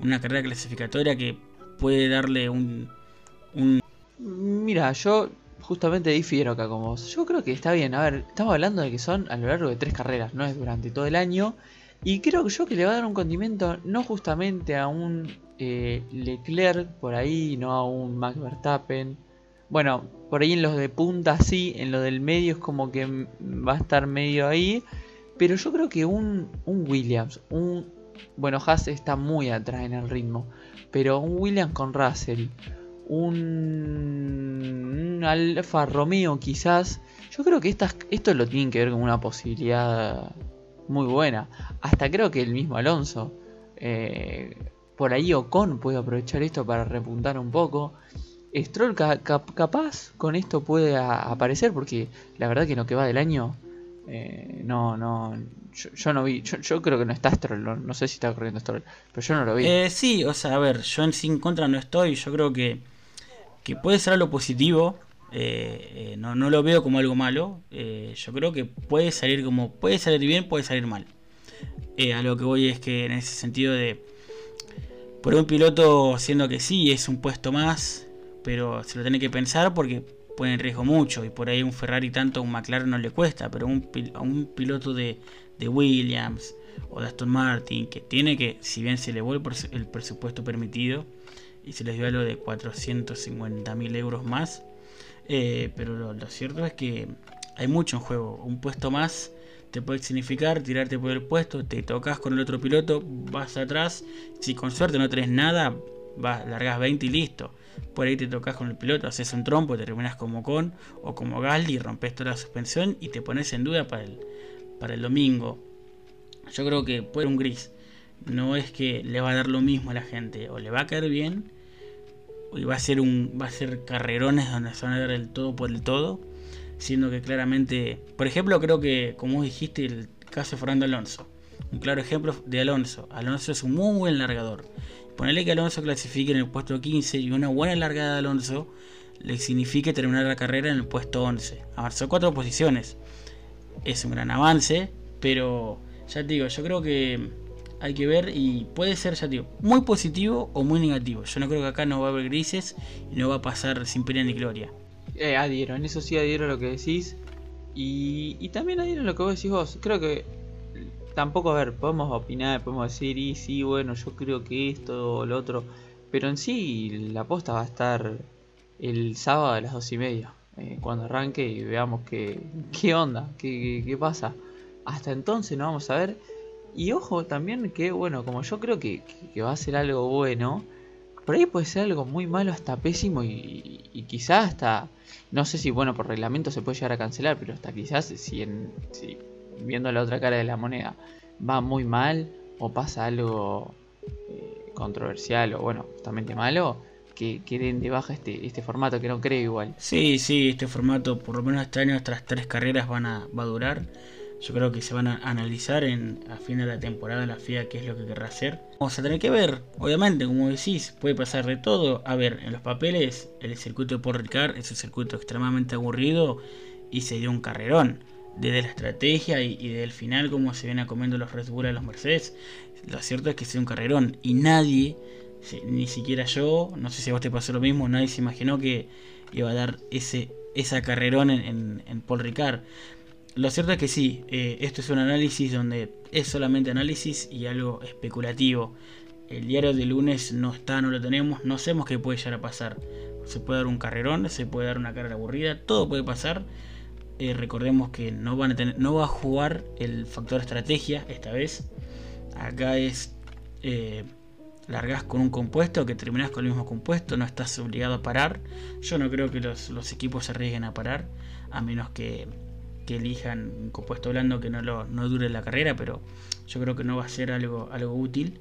una carrera clasificatoria que puede darle un... un... Mira, yo justamente difiero acá con vos. Yo creo que está bien. A ver, estamos hablando de que son a lo largo de tres carreras, no es durante todo el año. Y creo que yo que le va a dar un condimento no justamente a un eh, Leclerc por ahí, no a un Max Verstappen. Bueno, por ahí en los de punta sí, en lo del medio es como que va a estar medio ahí. Pero yo creo que un, un Williams, un... Bueno, Haas está muy atrás en el ritmo. Pero un Williams con Russell, un, un Alfa Romeo quizás. Yo creo que estas, esto lo tienen que ver con una posibilidad muy buena. Hasta creo que el mismo Alonso. Eh, por ahí Ocon puede aprovechar esto para repuntar un poco. Stroll capaz con esto puede aparecer porque la verdad que en lo que va del año eh, no no yo, no vi yo, creo que no está Stroll no, sé si está corriendo Stroll pero yo no lo vi eh, sí o sea a ver yo en sin contra no estoy yo creo que que puede ser algo positivo eh, no, no lo veo como algo malo yo creo que puede salir como puede salir bien puede salir mal a lo que voy es que en ese sentido de por un piloto, siendo que sí, es un puesto más, pero se lo tiene que pensar porque pone en riesgo mucho y por ahí un Ferrari tanto a un McLaren no le cuesta, pero un, a un piloto de, Williams o de Aston Martin que tiene que, si bien se le vuelve el presupuesto permitido y se les dio algo de 450 mil euros más, eh, pero lo cierto es que hay mucho en juego, un puesto más te puede significar tirarte por el puesto, te tocas con el otro piloto, vas atrás, si con suerte no tenés nada, vas, largas 20 y listo. Por ahí te tocas con el piloto, haces un trompo, te terminas como con o como Galdi, rompes toda la suspensión y te pones en duda para el, para el domingo. Yo creo que puede un gris. No es que le va a dar lo mismo a la gente, o le va a caer bien, o va a ser un va a ser carrerones donde se van a dar el todo por el todo siendo que claramente, por ejemplo, creo que, como dijiste, el caso de Fernando Alonso, un claro ejemplo de Alonso. Alonso es un muy buen largador. Ponerle que Alonso clasifique en el puesto 15 y una buena largada de Alonso le signifique terminar la carrera en el puesto 11. Avanzó cuatro posiciones. Es un gran avance, pero ya te digo, yo creo que hay que ver y puede ser, ya digo, muy positivo o muy negativo. Yo no creo que acá no va a haber grises y no va a pasar sin pena ni gloria. Eh, adhiero, en eso sí adhiero a lo que decís. Y, y también adhiero a lo que vos decís vos. Creo que tampoco, a ver, podemos opinar, podemos decir, y sí, bueno, yo creo que esto o lo otro. Pero en sí, la posta va a estar el sábado a las dos y media. eh, cuando arranque y veamos qué, qué onda, qué, qué, qué pasa. Hasta entonces no vamos a ver. Y ojo también que, bueno, como yo creo que- que va a ser algo bueno, por ahí puede ser algo muy malo hasta pésimo y, quizás hasta, no sé si, bueno, por reglamento se puede llegar a cancelar, pero hasta quizás si, en, si viendo la otra cara de la moneda va muy mal o pasa algo eh, controversial o, bueno, justamente malo, que, que den de baja este, este formato, que no creo igual. Sí, sí, este formato por lo menos este año, estas tres carreras van a, va a durar. Yo creo que se van a analizar en, a fin de la temporada la FIA qué es lo que querrá hacer. Vamos a tener que ver, obviamente, como decís, puede pasar de todo. A ver, en los papeles, el circuito de Paul Ricard es un circuito extremadamente aburrido y se dio un carrerón. Desde la estrategia y, y del final, como se viene comiendo los Red Bull a los Mercedes, lo cierto es que se dio un carrerón y nadie, ni siquiera yo, no sé si a vos te pasó lo mismo, nadie se imaginó que iba a dar ese esa carrerón en Paul Ricard. Lo cierto es que sí, eh, esto es un análisis donde es solamente análisis y algo especulativo. El diario de lunes no está, no lo tenemos, no sabemos qué puede llegar a pasar. Se puede dar un carrerón, se puede dar una carrera aburrida, todo puede pasar. Eh, recordemos que no, va a jugar el factor estrategia esta vez. Acá es eh, largás con un compuesto, que terminás con el mismo compuesto, no estás obligado a parar. Yo no creo que los equipos se arriesguen a parar, a menos que, que elijan un compuesto blando que no, lo, no dure la carrera, pero yo creo que no va a ser algo, algo útil.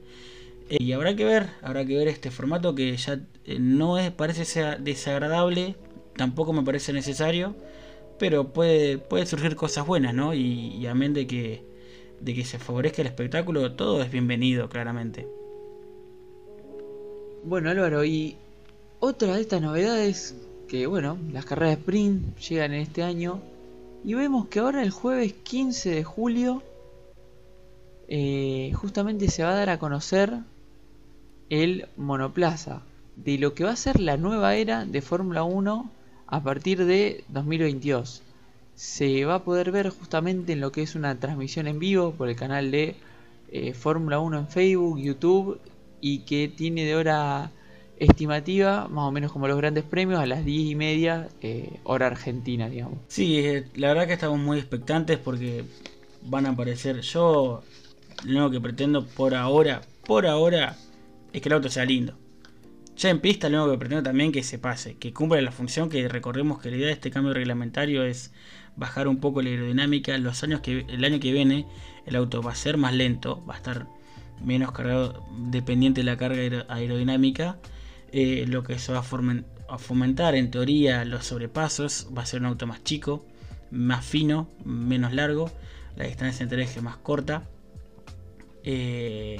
Eh, y habrá que ver, habrá que ver este formato que ya eh, no es, parece ser desagradable, tampoco me parece necesario, pero puede, puede surgir cosas buenas, ¿no? Y, y amén de que, de que se favorezca el espectáculo, todo es bienvenido, claramente. Bueno Álvaro, y otra de estas novedades, que bueno, las carreras de sprint llegan en este año, y vemos que ahora el jueves 15 de julio, eh, justamente se va a dar a conocer el monoplaza de lo que va a ser la nueva era de Fórmula 1 a partir de 2022. Se va a poder ver justamente en lo que es una transmisión en vivo por el canal de eh, Fórmula 1 en Facebook, YouTube y que tiene de hora estimativa, más o menos como los grandes premios, a las 10 y media, eh, hora argentina, digamos. Sí, eh, la verdad que estamos muy expectantes porque van a aparecer. Yo lo que pretendo por ahora, por ahora, es que el auto sea lindo. Ya en pista lo único que pretendo también que se pase, que cumpla la función que recordemos que la idea de este cambio reglamentario es bajar un poco la aerodinámica. Los años que el año que viene el auto va a ser más lento, va a estar menos cargado dependiente de la carga aer- aerodinámica. Eh, lo que se va a, fomentar en teoría los sobrepasos va a ser un auto más chico, más fino, menos largo, la distancia entre ejes más corta. Eh,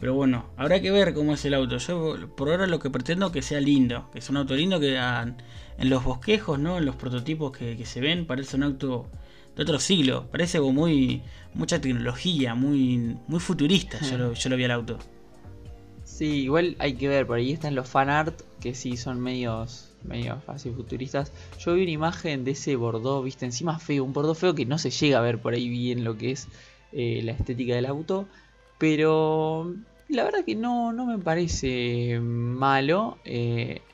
pero bueno, habrá que ver cómo es el auto. Yo por ahora lo que pretendo es que sea lindo, que sea un auto lindo que en los bosquejos, ¿no? en los prototipos que, que se ven, parece un auto de otro siglo, parece como muy mucha tecnología, muy, muy futurista. Yo lo, yo lo vi al auto. Sí, igual hay que ver, por ahí están los fan art que sí son medios, medios así futuristas. Yo vi una imagen de ese Bordeaux, viste, encima feo, un Bordeaux feo que no se llega a ver por ahí bien lo que es eh, la estética del auto. Pero la verdad que no, no me parece malo. eh,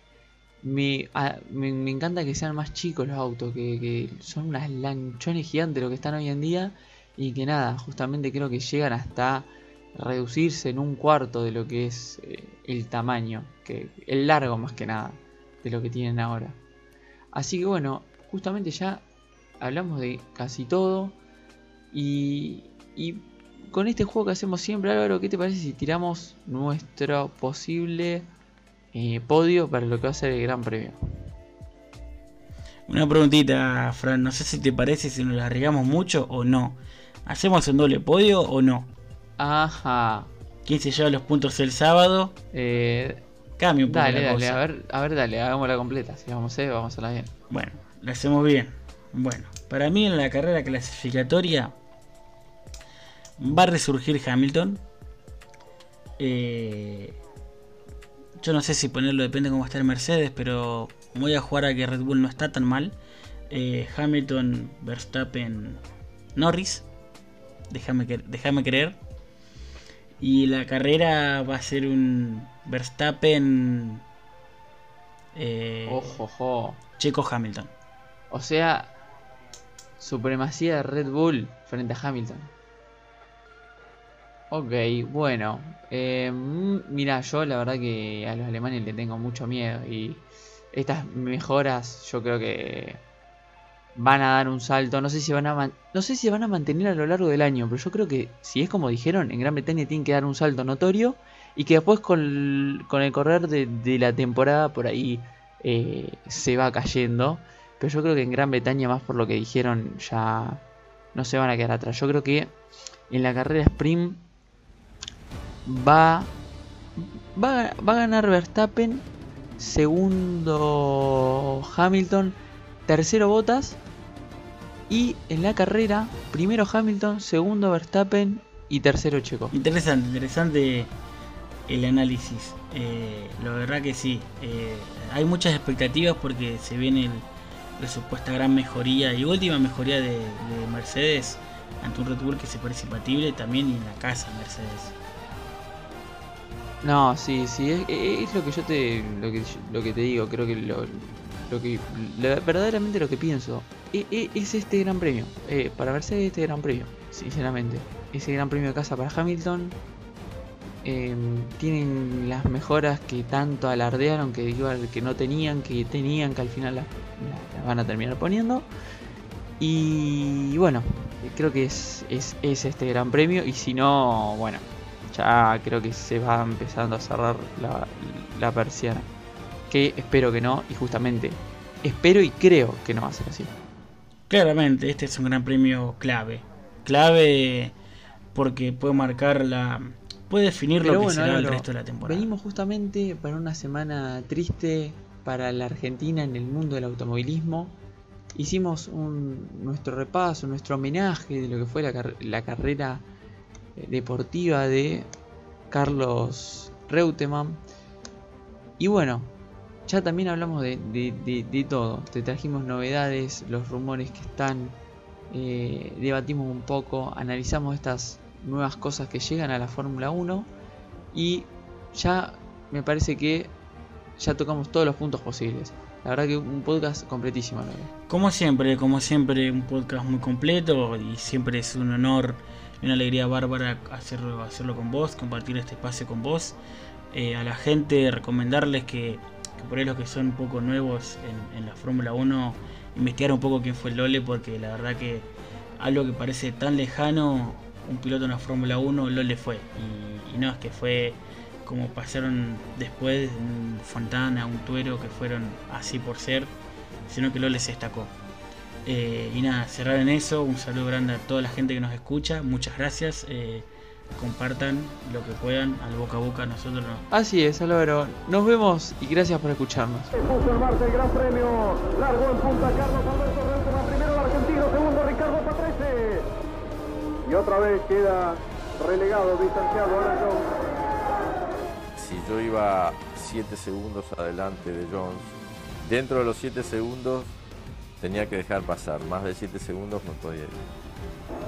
me, a- me, me encanta que sean más chicos los autos, que, que son unas lanchones gigantes lo que están hoy en día. Y que nada, justamente creo que llegan hasta reducirse en un cuarto de lo que es eh, el tamaño, que el largo más que nada de lo que tienen ahora. Así que bueno, justamente ya hablamos de casi todo y, y con este juego que hacemos siempre, Álvaro, ¿qué te parece si tiramos nuestro posible eh, podio para lo que va a ser el Gran Premio? Una preguntita, Fran, no sé si te parece si nos la arriesgamos mucho o no. ¿Hacemos un doble podio o no? Ajá. ¿Quién se lleva los puntos el sábado? Eh, Cambia un poco dale, la dale, cosa. a ver, a ver, dale, hagámosla completa. Si vamos a hacer, vamos a hacerla bien. Bueno, la hacemos bien. Bueno, para mí en la carrera clasificatoria va a resurgir Hamilton. Eh, yo no sé si ponerlo, depende de cómo está el Mercedes, pero voy a jugar a que Red Bull no está tan mal. Eh, Hamilton, Verstappen, Norris. Déjame, déjame creer. Y la carrera va a ser un Verstappen. Eh, ojo, ojo. Checo Hamilton. O sea, supremacía de Red Bull frente a Hamilton. Ok, bueno. Eh, mira, yo la verdad que a los alemanes le tengo mucho miedo. Y estas mejoras yo creo que van a dar un salto. No sé si van a no sé si van a mantener a lo largo del año, pero yo creo que si es como dijeron, en Gran Bretaña tienen que dar un salto notorio y que después con, el correr de, la temporada por ahí eh, se va cayendo. Pero yo creo que en Gran Bretaña, más por lo que dijeron, ya no se van a quedar atrás. Yo creo que en la carrera sprint va, va, va a ganar Verstappen, segundo Hamilton, tercero Bottas y en la carrera, primero Hamilton, segundo Verstappen y tercero Checo. Interesante, interesante el análisis. Eh, la verdad que sí. Eh, hay muchas expectativas porque se viene la supuesta gran mejoría y última mejoría de, Mercedes ante un Red Bull que se parece impatible también en la casa Mercedes. No, sí, sí, es, lo que yo te lo que, lo que te digo, creo que lo, lo que verdaderamente lo que pienso es, este gran premio. Eh, para verse este gran premio, sinceramente. Ese gran premio de casa para Hamilton. Em, tienen las mejoras que tanto alardearon, que igual que no tenían, que tenían, que al final las, van a terminar poniendo. Y bueno, creo que es, es, este gran premio. Y si no, bueno, ya creo que se va empezando a cerrar la, la persiana que espero que no, y justamente espero y creo que no va a ser así. Claramente, este es un gran premio clave. Clave porque puede marcar la. puede definir lo que será el resto de la temporada. Venimos justamente para una semana triste para la Argentina en el mundo del automovilismo. Hicimos un, nuestro repaso, nuestro homenaje de lo que fue la, la carrera eh, deportiva de Carlos Reutemann. Y bueno, ya también hablamos de, todo. Te trajimos novedades, los rumores que están. Eh, debatimos un poco, analizamos estas nuevas cosas que llegan a la Fórmula 1. Y ya me parece que ya tocamos todos los puntos posibles. La verdad que un podcast completísimo. Como siempre, como siempre, un podcast muy completo y siempre es un honor y una alegría bárbara hacerlo, hacerlo con vos, compartir este espacio con vos. Eh, a la gente recomendarles que por ahí los que son un poco nuevos en, la Fórmula 1, investigar un poco quién fue Lole, porque la verdad que algo que parece tan lejano, un piloto en la Fórmula 1, Lole fue. Y, no es que fue como pasaron después un Fontana, un Tuero, que fueron así por ser, sino que Lole se destacó. Eh, y nada, cerrar en eso, un saludo grande a toda la gente que nos escucha, muchas gracias. Eh, compartan lo que puedan al boca a boca, nosotros no. Así es, Álvaro. Nos vemos y gracias por escucharnos. Se puso en marcha el Gran Premio. Largo en punta Carlos Alberto Reutemann, primero el argentino, segundo Ricardo Patrese. Y otra vez queda relegado, distanciado Alan Jones. Si yo iba 7 segundos adelante de Jones, dentro de los 7 segundos tenía que dejar pasar. Más de 7 segundos no podía ir.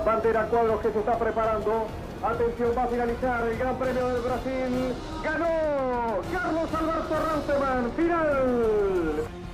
Bandera Cuadros que se está preparando. Atención, va a finalizar el Gran Premio del Brasil. Ganó Carlos Alberto Reutemann. Final.